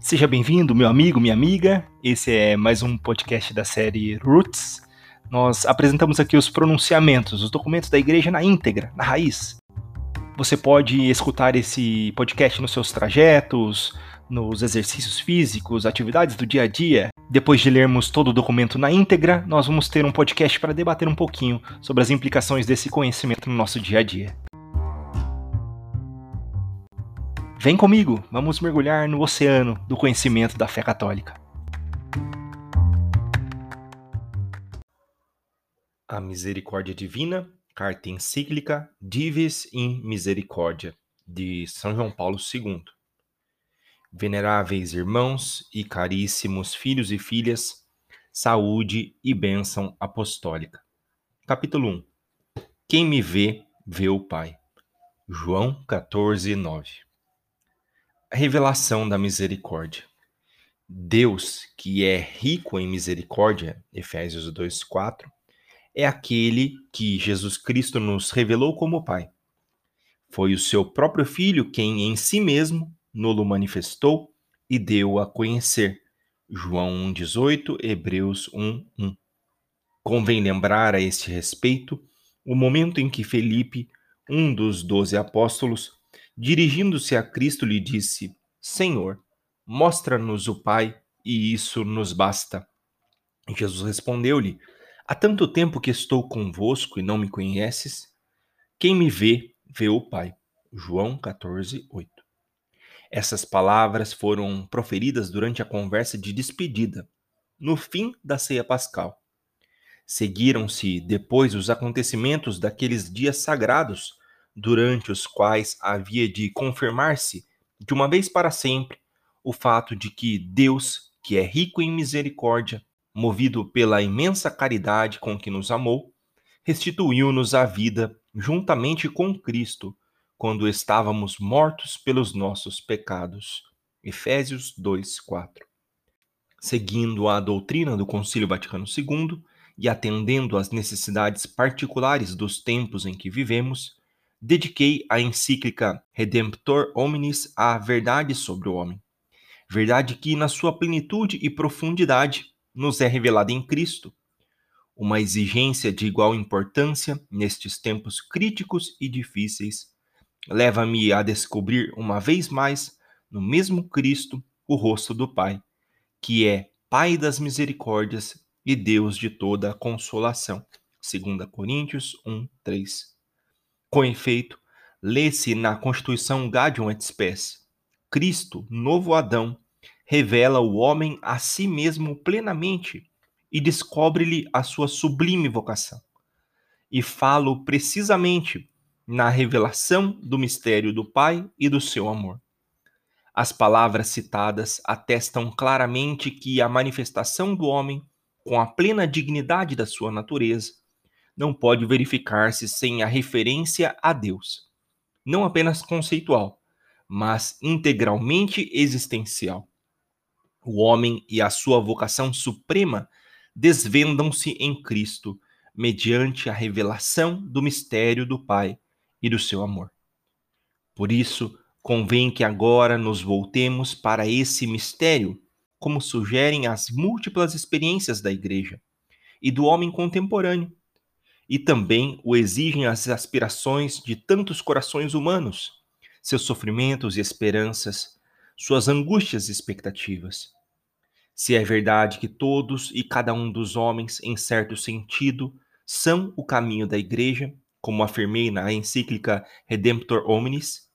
Seja bem-vindo, meu amigo, minha amiga. Esse é mais um podcast da série Roots. Nós apresentamos aqui os pronunciamentos, os documentos da igreja na íntegra, na raiz. Você pode escutar esse podcast nos seus trajetos, nos exercícios físicos, atividades do dia a dia. Depois de lermos todo o documento na íntegra, nós vamos ter um podcast para debater um pouquinho sobre as implicações desse conhecimento no nosso dia a dia. Vem comigo, vamos mergulhar no oceano do conhecimento da fé católica. A Misericórdia Divina, carta encíclica Divis in Misericordia, de São João Paulo II. Veneráveis irmãos e caríssimos filhos e filhas, saúde e bênção apostólica. Capítulo 1 Quem me vê, vê o Pai. João 14, 9 a revelação da misericórdia. Deus, que é rico em misericórdia, Efésios 2:4, é aquele que Jesus Cristo nos revelou como Pai. Foi o seu próprio filho quem em si mesmo nolo manifestou e deu a conhecer. João 1:18, Hebreus 1:1. Convém lembrar a este respeito o momento em que Felipe, um dos doze apóstolos, Dirigindo-se a Cristo, lhe disse: Senhor, mostra-nos o Pai, e isso nos basta. Jesus respondeu-lhe: Há tanto tempo que estou convosco e não me conheces? Quem me vê, vê o Pai. João 14, 8. Essas palavras foram proferidas durante a conversa de despedida, no fim da ceia pascal. Seguiram-se depois os acontecimentos daqueles dias sagrados durante os quais havia de confirmar-se, de uma vez para sempre, o fato de que Deus, que é rico em misericórdia, movido pela imensa caridade com que nos amou, restituiu-nos a vida juntamente com Cristo, quando estávamos mortos pelos nossos pecados. Efésios 2:4. Seguindo a doutrina do Concílio Vaticano II e atendendo às necessidades particulares dos tempos em que vivemos, dediquei a encíclica Redemptor Hominis à verdade sobre o homem. Verdade que, na sua plenitude e profundidade, nos é revelada em Cristo. Uma exigência de igual importância nestes tempos críticos e difíceis leva-me a descobrir uma vez mais, no mesmo Cristo, o rosto do Pai, que é Pai das misericórdias e Deus de toda a consolação. 2 Coríntios 1, 3. Com efeito, lê-se na Constituição Gaudium et Spes, Cristo, novo Adão, revela o homem a si mesmo plenamente e descobre-lhe a sua sublime vocação. E falo precisamente na revelação do mistério do Pai e do seu amor. As palavras citadas atestam claramente que a manifestação do homem, com a plena dignidade da sua natureza, não pode verificar-se sem a referência a Deus, não apenas conceitual, mas integralmente existencial. O homem e a sua vocação suprema desvendam-se em Cristo, mediante a revelação do mistério do Pai e do seu amor. Por isso, convém que agora nos voltemos para esse mistério, como sugerem as múltiplas experiências da Igreja e do homem contemporâneo, e também o exigem as aspirações de tantos corações humanos, seus sofrimentos e esperanças, suas angústias e expectativas. Se é verdade que todos e cada um dos homens, em certo sentido, são o caminho da Igreja, como afirmei na encíclica Redemptor Hominis,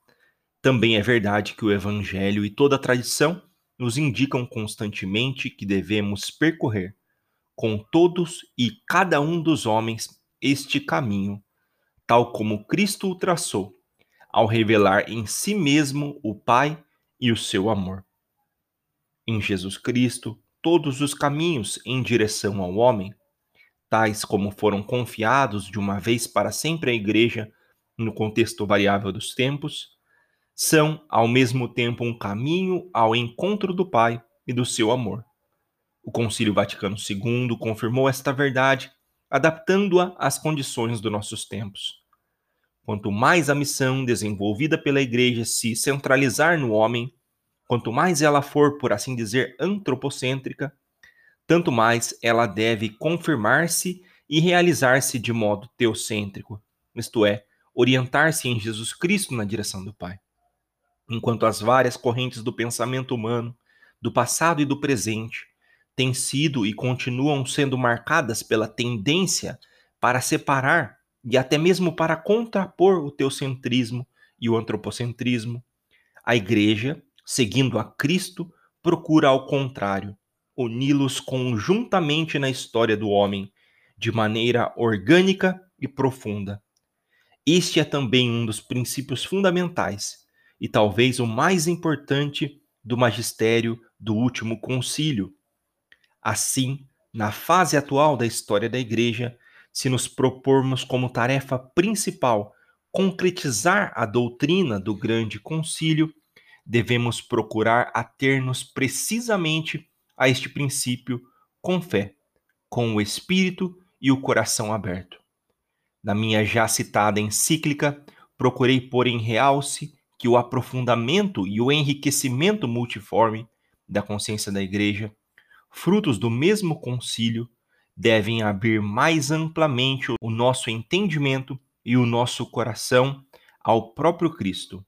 também é verdade que o Evangelho e toda a tradição nos indicam constantemente que devemos percorrer, com todos e cada um dos homens, este caminho, tal como Cristo o traçou, ao revelar em si mesmo o Pai e o seu amor. Em Jesus Cristo, todos os caminhos em direção ao homem, tais como foram confiados de uma vez para sempre à Igreja no contexto variável dos tempos, são ao mesmo tempo um caminho ao encontro do Pai e do seu amor. O Concílio Vaticano II confirmou esta verdade adaptando-a às condições dos nossos tempos. Quanto mais a missão desenvolvida pela Igreja se centralizar no homem, quanto mais ela for, por assim dizer, antropocêntrica, tanto mais ela deve confirmar-se e realizar-se de modo teocêntrico, isto é, orientar-se em Jesus Cristo na direção do Pai. Enquanto as várias correntes do pensamento humano, do passado e do presente, têm sido e continuam sendo marcadas pela tendência para separar e até mesmo para contrapor o teocentrismo e o antropocentrismo, a Igreja, seguindo a Cristo, procura ao contrário, uni-los conjuntamente na história do homem, de maneira orgânica e profunda. Este é também um dos princípios fundamentais e talvez o mais importante do magistério do último concílio. Assim, na fase atual da história da Igreja, se nos propormos como tarefa principal concretizar a doutrina do grande concílio, devemos procurar ater-nos precisamente a este princípio com fé, com o espírito e o coração aberto. Na minha já citada encíclica, procurei pôr em realce que o aprofundamento e o enriquecimento multiforme da consciência da Igreja, frutos do mesmo concílio, devem abrir mais amplamente o nosso entendimento e o nosso coração ao próprio Cristo.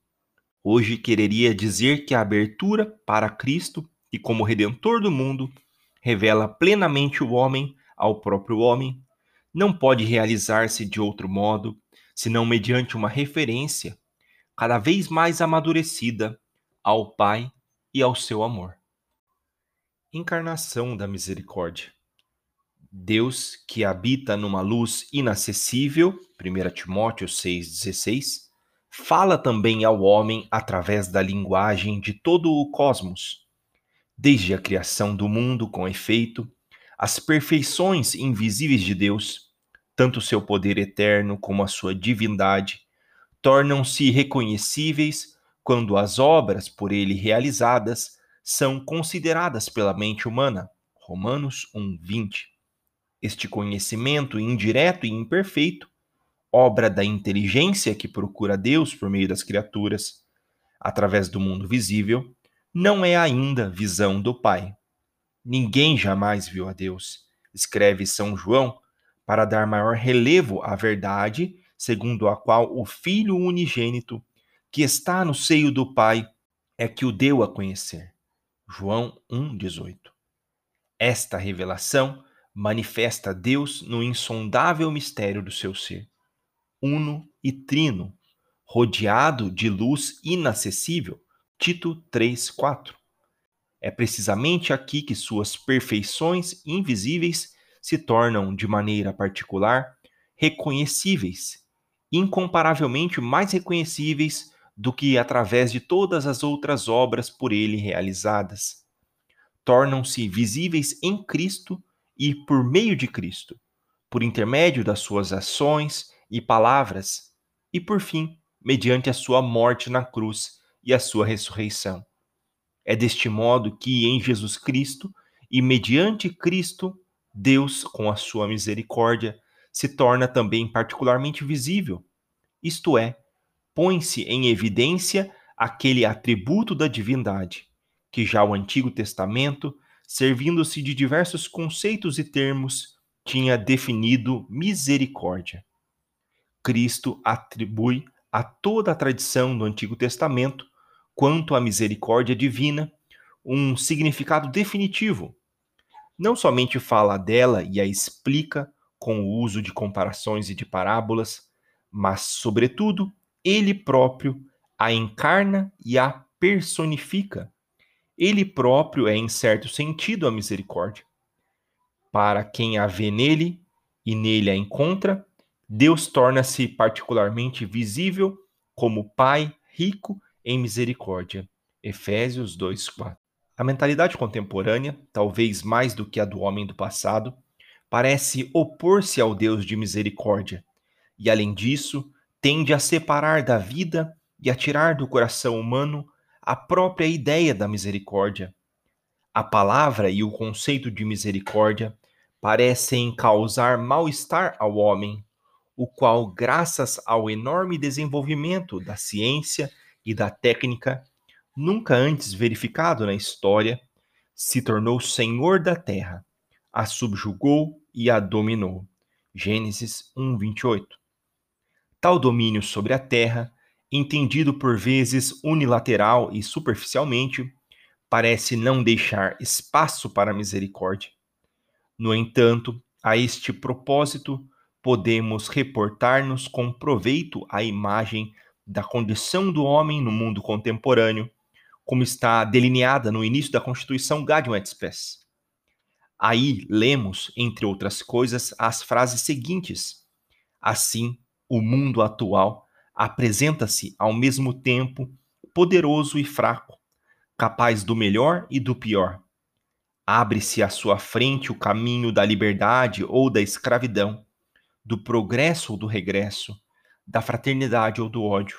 Hoje quereria dizer que a abertura para Cristo e como redentor do mundo revela plenamente o homem ao próprio homem, não pode realizar-se de outro modo senão mediante uma referência cada vez mais amadurecida ao Pai e ao seu amor. Encarnação da misericórdia. Deus que habita numa luz inacessível, 1 Timóteo 6,16, fala também ao homem através da linguagem de todo o cosmos. Desde a criação do mundo, com efeito, as perfeições invisíveis de Deus, tanto seu poder eterno como a sua divindade, tornam-se reconhecíveis quando as obras por ele realizadas são consideradas pela mente humana. Romanos 1:20. Este conhecimento indireto e imperfeito, obra da inteligência que procura Deus por meio das criaturas, através do mundo visível, não é ainda visão do Pai. Ninguém jamais viu a Deus, escreve São João, para dar maior relevo à verdade, segundo a qual o Filho unigênito, que está no seio do Pai, é que o deu a conhecer. João 1,18. Esta revelação manifesta Deus no insondável mistério do seu ser, uno e trino, rodeado de luz inacessível. Tito 3:4. É precisamente aqui que suas perfeições invisíveis se tornam de maneira particular reconhecíveis, incomparavelmente mais reconhecíveis do que através de todas as outras obras por ele realizadas. Tornam-se visíveis em Cristo e por meio de Cristo, por intermédio das suas ações e palavras, e por fim, mediante a sua morte na cruz e a sua ressurreição. É deste modo que, em Jesus Cristo e mediante Cristo, Deus, com a sua misericórdia, se torna também particularmente visível, isto é, põe-se em evidência aquele atributo da divindade, que já o Antigo Testamento servindo-se de diversos conceitos e termos, tinha definido misericórdia. Cristo atribui a toda a tradição do Antigo Testamento, quanto à misericórdia divina, um significado definitivo. Não somente fala dela e a explica com o uso de comparações e de parábolas, mas, sobretudo, ele próprio a encarna e a personifica ele próprio é, em certo sentido, a misericórdia. Para quem a vê nele e nele a encontra, Deus torna-se particularmente visível como Pai rico em misericórdia. Efésios 2:4. A mentalidade contemporânea, talvez mais do que a do homem do passado, parece opor-se ao Deus de misericórdia, e além disso, tende a separar da vida e a tirar do coração humano a própria ideia da misericórdia. A palavra e o conceito de misericórdia parecem causar mal-estar ao homem, o qual, graças ao enorme desenvolvimento da ciência e da técnica, nunca antes verificado na história, se tornou senhor da terra, a subjugou e a dominou. Gênesis 1:28. Tal domínio sobre a terra, entendido por vezes unilateral e superficialmente, parece não deixar espaço para a misericórdia. No entanto, a este propósito, podemos reportar-nos com proveito a imagem da condição do homem no mundo contemporâneo, como está delineada no início da Constituição Gaudium et Spes. Aí lemos, entre outras coisas, as frases seguintes: Assim, o mundo atual apresenta-se ao mesmo tempo poderoso e fraco, capaz do melhor e do pior. Abre-se à sua frente o caminho da liberdade ou da escravidão, do progresso ou do regresso, da fraternidade ou do ódio.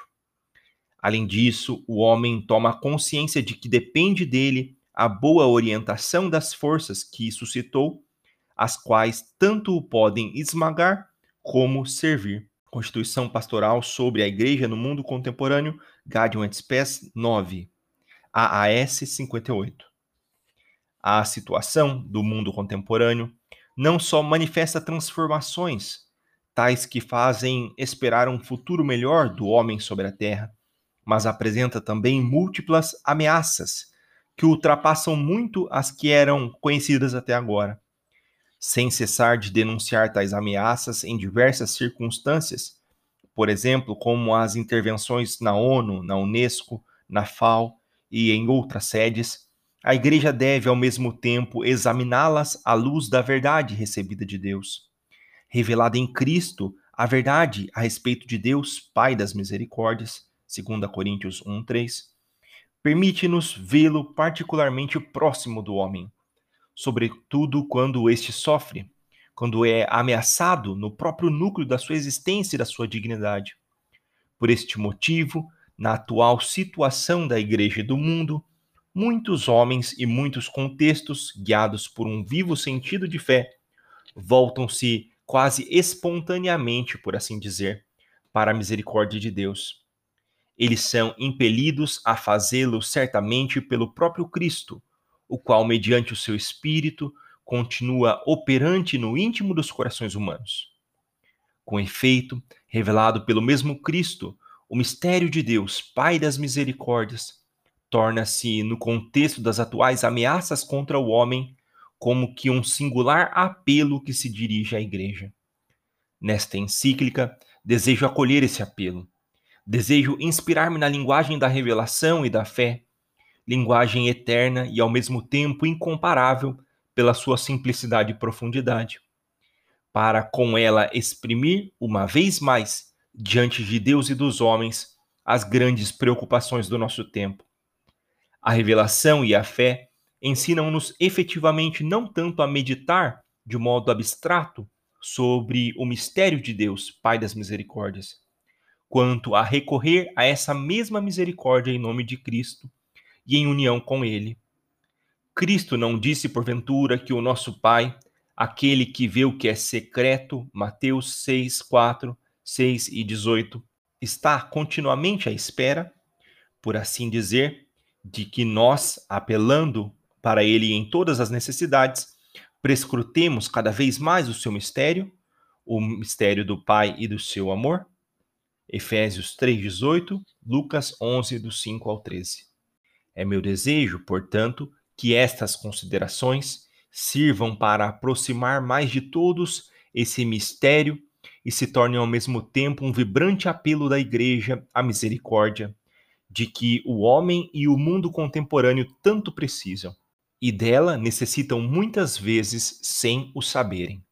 Além disso, o homem toma consciência de que depende dele a boa orientação das forças que suscitou, as quais tanto o podem esmagar como servir. Constituição Pastoral sobre a Igreja no Mundo Contemporâneo, Gaudium et Spes 9, AAS 58. A situação do mundo contemporâneo não só manifesta transformações, tais que fazem esperar um futuro melhor do homem sobre a terra, mas apresenta também múltiplas ameaças que ultrapassam muito as que eram conhecidas até agora sem cessar de denunciar tais ameaças em diversas circunstâncias, por exemplo, como as intervenções na ONU, na Unesco, na FAO e em outras sedes, a Igreja deve, ao mesmo tempo, examiná-las à luz da verdade recebida de Deus. Revelada em Cristo, a verdade a respeito de Deus, Pai das Misericórdias, 2 Coríntios 1,3, permite-nos vê-lo particularmente próximo do homem sobretudo quando este sofre, quando é ameaçado no próprio núcleo da sua existência e da sua dignidade. Por este motivo, na atual situação da Igreja e do mundo, muitos homens e muitos contextos, guiados por um vivo sentido de fé, voltam-se quase espontaneamente, por assim dizer, para a misericórdia de Deus. Eles são impelidos a fazê-lo certamente pelo próprio Cristo, o qual, mediante o seu espírito, continua operante no íntimo dos corações humanos. Com efeito, revelado pelo mesmo Cristo, o mistério de Deus, Pai das misericórdias, torna-se, no contexto das atuais ameaças contra o homem, como que um singular apelo que se dirige à Igreja. Nesta encíclica, desejo acolher esse apelo. Desejo inspirar-me na linguagem da revelação e da fé, linguagem eterna e ao mesmo tempo incomparável pela sua simplicidade e profundidade, para com ela exprimir uma vez mais diante de Deus e dos homens as grandes preocupações do nosso tempo. A revelação e a fé ensinam-nos efetivamente não tanto a meditar de modo abstrato sobre o mistério de Deus, Pai das misericórdias, quanto a recorrer a essa mesma misericórdia em nome de Cristo e em união com Ele. Cristo não disse, porventura, que o nosso Pai, aquele que vê o que é secreto, Mateus 6, 4, 6 e 18, está continuamente à espera, por assim dizer, de que nós, apelando para Ele em todas as necessidades, prescrutemos cada vez mais o seu mistério, o mistério do Pai e do seu amor? Efésios 3,18, Lucas 11, do 5 ao 13. É meu desejo, portanto, que estas considerações sirvam para aproximar mais de todos esse mistério e se tornem ao mesmo tempo um vibrante apelo da Igreja à misericórdia, de que o homem e o mundo contemporâneo tanto precisam, e dela necessitam muitas vezes sem o saberem.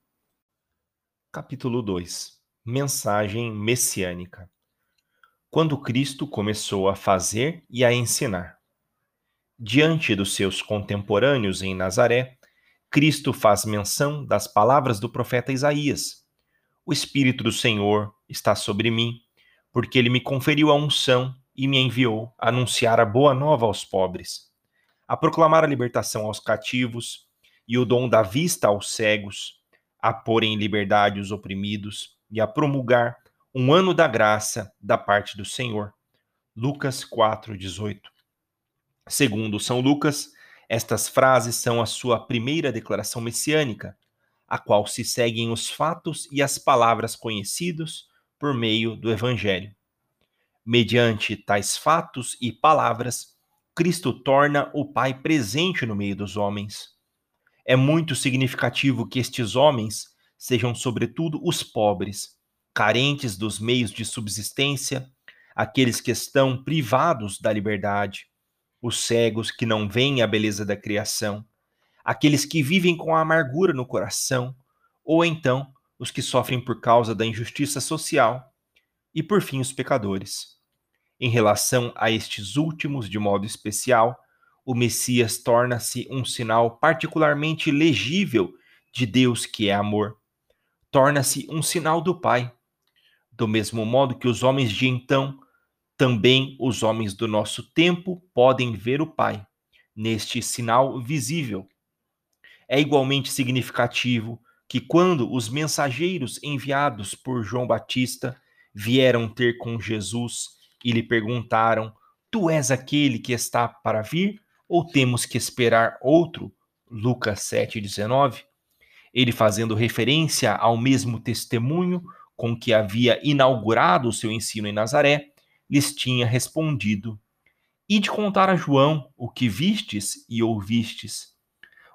Capítulo 2 Mensagem messiânica Quando Cristo começou a fazer e a ensinar. Diante dos seus contemporâneos em Nazaré, Cristo faz menção das palavras do profeta Isaías: O Espírito do Senhor está sobre mim, porque ele me conferiu a unção e me enviou a anunciar a boa nova aos pobres, a proclamar a libertação aos cativos e o dom da vista aos cegos, a pôr em liberdade os oprimidos e a promulgar um ano da graça da parte do Senhor. Lucas 4, 18. Segundo São Lucas, estas frases são a sua primeira declaração messiânica, a qual se seguem os fatos e as palavras conhecidos por meio do Evangelho. Mediante tais fatos e palavras, Cristo torna o Pai presente no meio dos homens. É muito significativo que estes homens sejam, sobretudo, os pobres, carentes dos meios de subsistência, aqueles que estão privados da liberdade, os cegos que não veem a beleza da criação, aqueles que vivem com a amargura no coração, ou então os que sofrem por causa da injustiça social, e por fim os pecadores. Em relação a estes últimos, de modo especial, o Messias torna-se um sinal particularmente legível de Deus que é amor. Torna-se um sinal do Pai. Do mesmo modo que os homens de então, também os homens do nosso tempo podem ver o Pai, neste sinal visível. É igualmente significativo que, quando os mensageiros enviados por João Batista vieram ter com Jesus e lhe perguntaram: Tu és aquele que está para vir ou temos que esperar outro? Lucas 7:19. Ele fazendo referência ao mesmo testemunho com que havia inaugurado o seu ensino em Nazaré, lhes tinha respondido: E de contar a João o que vistes e ouvistes.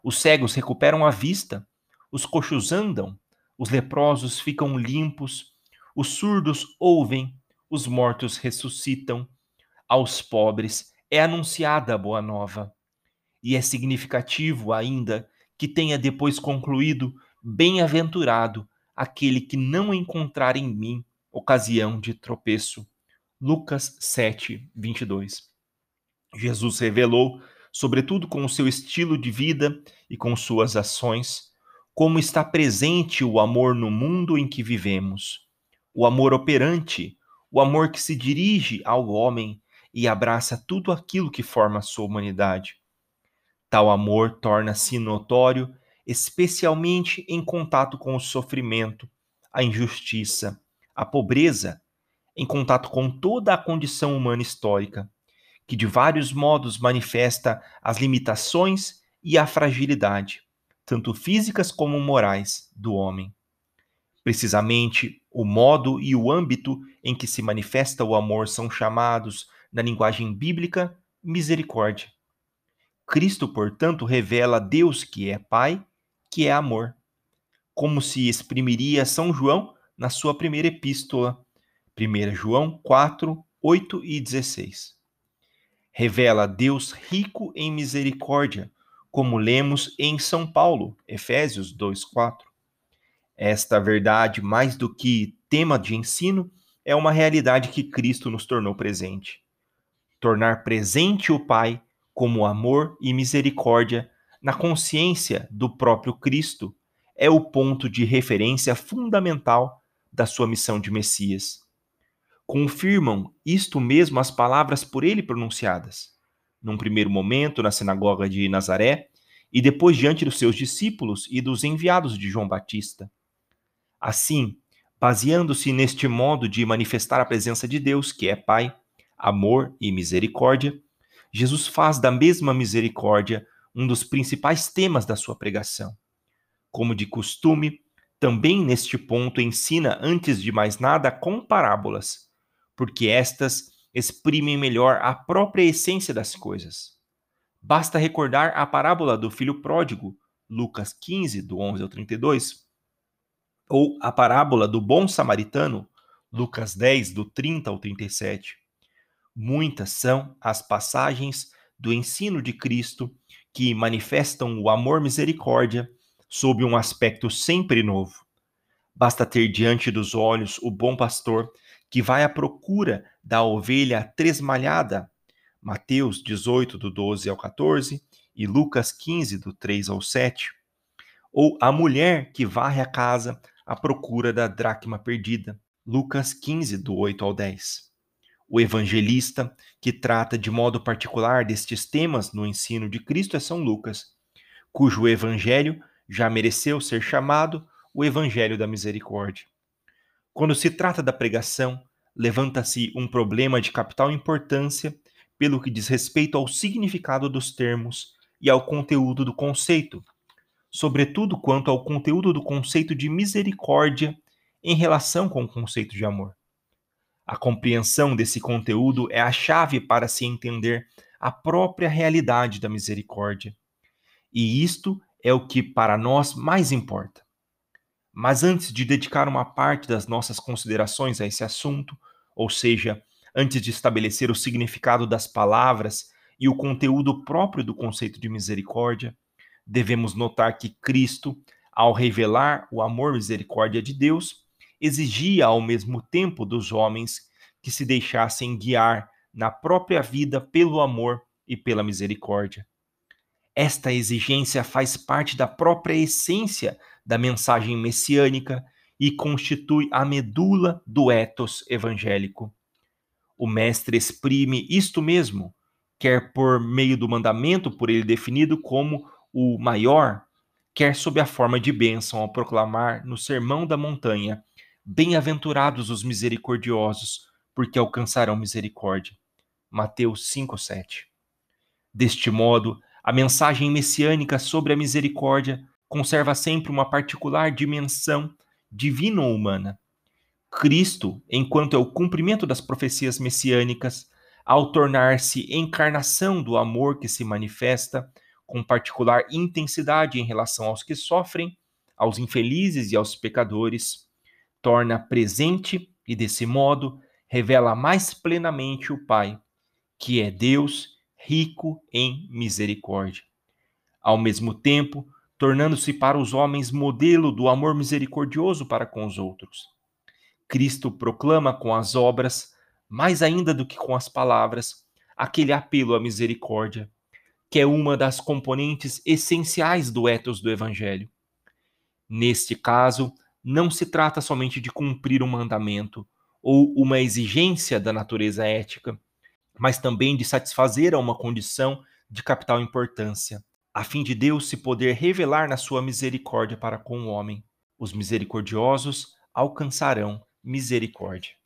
Os cegos recuperam a vista, os coxos andam, os leprosos ficam limpos, os surdos ouvem, os mortos ressuscitam, aos pobres é anunciada a boa nova. E é significativo ainda que tenha depois concluído: Bem-aventurado aquele que não encontrar em mim ocasião de tropeço. Lucas 7, 22. Jesus revelou, sobretudo com o seu estilo de vida e com suas ações, como está presente o amor no mundo em que vivemos. O amor operante, o amor que se dirige ao homem e abraça tudo aquilo que forma a sua humanidade. Tal amor torna-se notório, especialmente em contato com o sofrimento, a injustiça, a pobreza, em contato com toda a condição humana histórica, que de vários modos manifesta as limitações e a fragilidade, tanto físicas como morais, do homem. Precisamente, o modo e o âmbito em que se manifesta o amor são chamados, na linguagem bíblica, misericórdia. Cristo, portanto, revela Deus que é Pai, que é amor. Como se exprimiria São João na sua primeira epístola, 1 João 4, 8 e 16. Revela Deus rico em misericórdia, como lemos em São Paulo, Efésios 2, 4. Esta verdade, mais do que tema de ensino, é uma realidade que Cristo nos tornou presente. Tornar presente o Pai como amor e misericórdia na consciência do próprio Cristo é o ponto de referência fundamental da sua missão de Messias. Confirmam isto mesmo as palavras por ele pronunciadas, num primeiro momento na sinagoga de Nazaré e depois diante dos seus discípulos e dos enviados de João Batista. Assim, baseando-se neste modo de manifestar a presença de Deus, que é Pai, amor e misericórdia, Jesus faz da mesma misericórdia um dos principais temas da sua pregação. Como de costume, também neste ponto ensina, antes de mais nada, com parábolas, porque estas exprimem melhor a própria essência das coisas. Basta recordar a parábola do filho pródigo, Lucas 15, do 11 ao 32, ou a parábola do bom samaritano, Lucas 10, do 30 ao 37. Muitas são as passagens do ensino de Cristo que manifestam o amor misericórdia sob um aspecto sempre novo. Basta ter diante dos olhos o bom pastor que vai à procura da ovelha tresmalhada, Mateus 18, do 12 ao 14, e Lucas 15, do 3 ao 7. Ou a mulher que varre a casa a procura da dracma perdida. Lucas 15, do 8 ao 10. O evangelista, que trata de modo particular destes temas no ensino de Cristo, é São Lucas, cujo evangelho já mereceu ser chamado o Evangelho da Misericórdia. Quando se trata da pregação, levanta-se um problema de capital importância pelo que diz respeito ao significado dos termos e ao conteúdo do conceito, sobretudo quanto ao conteúdo do conceito de misericórdia em relação com o conceito de amor. A compreensão desse conteúdo é a chave para se entender a própria realidade da misericórdia. E isto é o que para nós mais importa. Mas antes de dedicar uma parte das nossas considerações a esse assunto, ou seja, antes de estabelecer o significado das palavras e o conteúdo próprio do conceito de misericórdia, devemos notar que Cristo, ao revelar o amor misericórdia de Deus, exigia ao mesmo tempo dos homens que se deixassem guiar na própria vida pelo amor e pela misericórdia. Esta exigência faz parte da própria essência da mensagem messiânica e constitui a medula do ethos evangélico. O Mestre exprime isto mesmo, quer por meio do mandamento por ele definido como o maior, quer sob a forma de bênção ao proclamar no Sermão da Montanha: Bem-aventurados os misericordiosos, porque alcançarão misericórdia. Mateus 5:7. Deste modo, a mensagem messiânica sobre a misericórdia conserva sempre uma particular dimensão divino-humana. Cristo, enquanto é o cumprimento das profecias messiânicas, ao tornar-se encarnação do amor que se manifesta com particular intensidade em relação aos que sofrem, aos infelizes e aos pecadores, torna presente e, desse modo, revela mais plenamente o Pai, que é Deus rico em misericórdia. Ao mesmo tempo, tornando-se para os homens modelo do amor misericordioso para com os outros. Cristo proclama com as obras, mais ainda do que com as palavras, aquele apelo à misericórdia, que é uma das componentes essenciais do ethos do Evangelho. Neste caso, não se trata somente de cumprir um mandamento, ou uma exigência da natureza ética, mas também de satisfazer a uma condição de capital importância, a fim de Deus se poder revelar na sua misericórdia para com o homem. Os misericordiosos alcançarão misericórdia.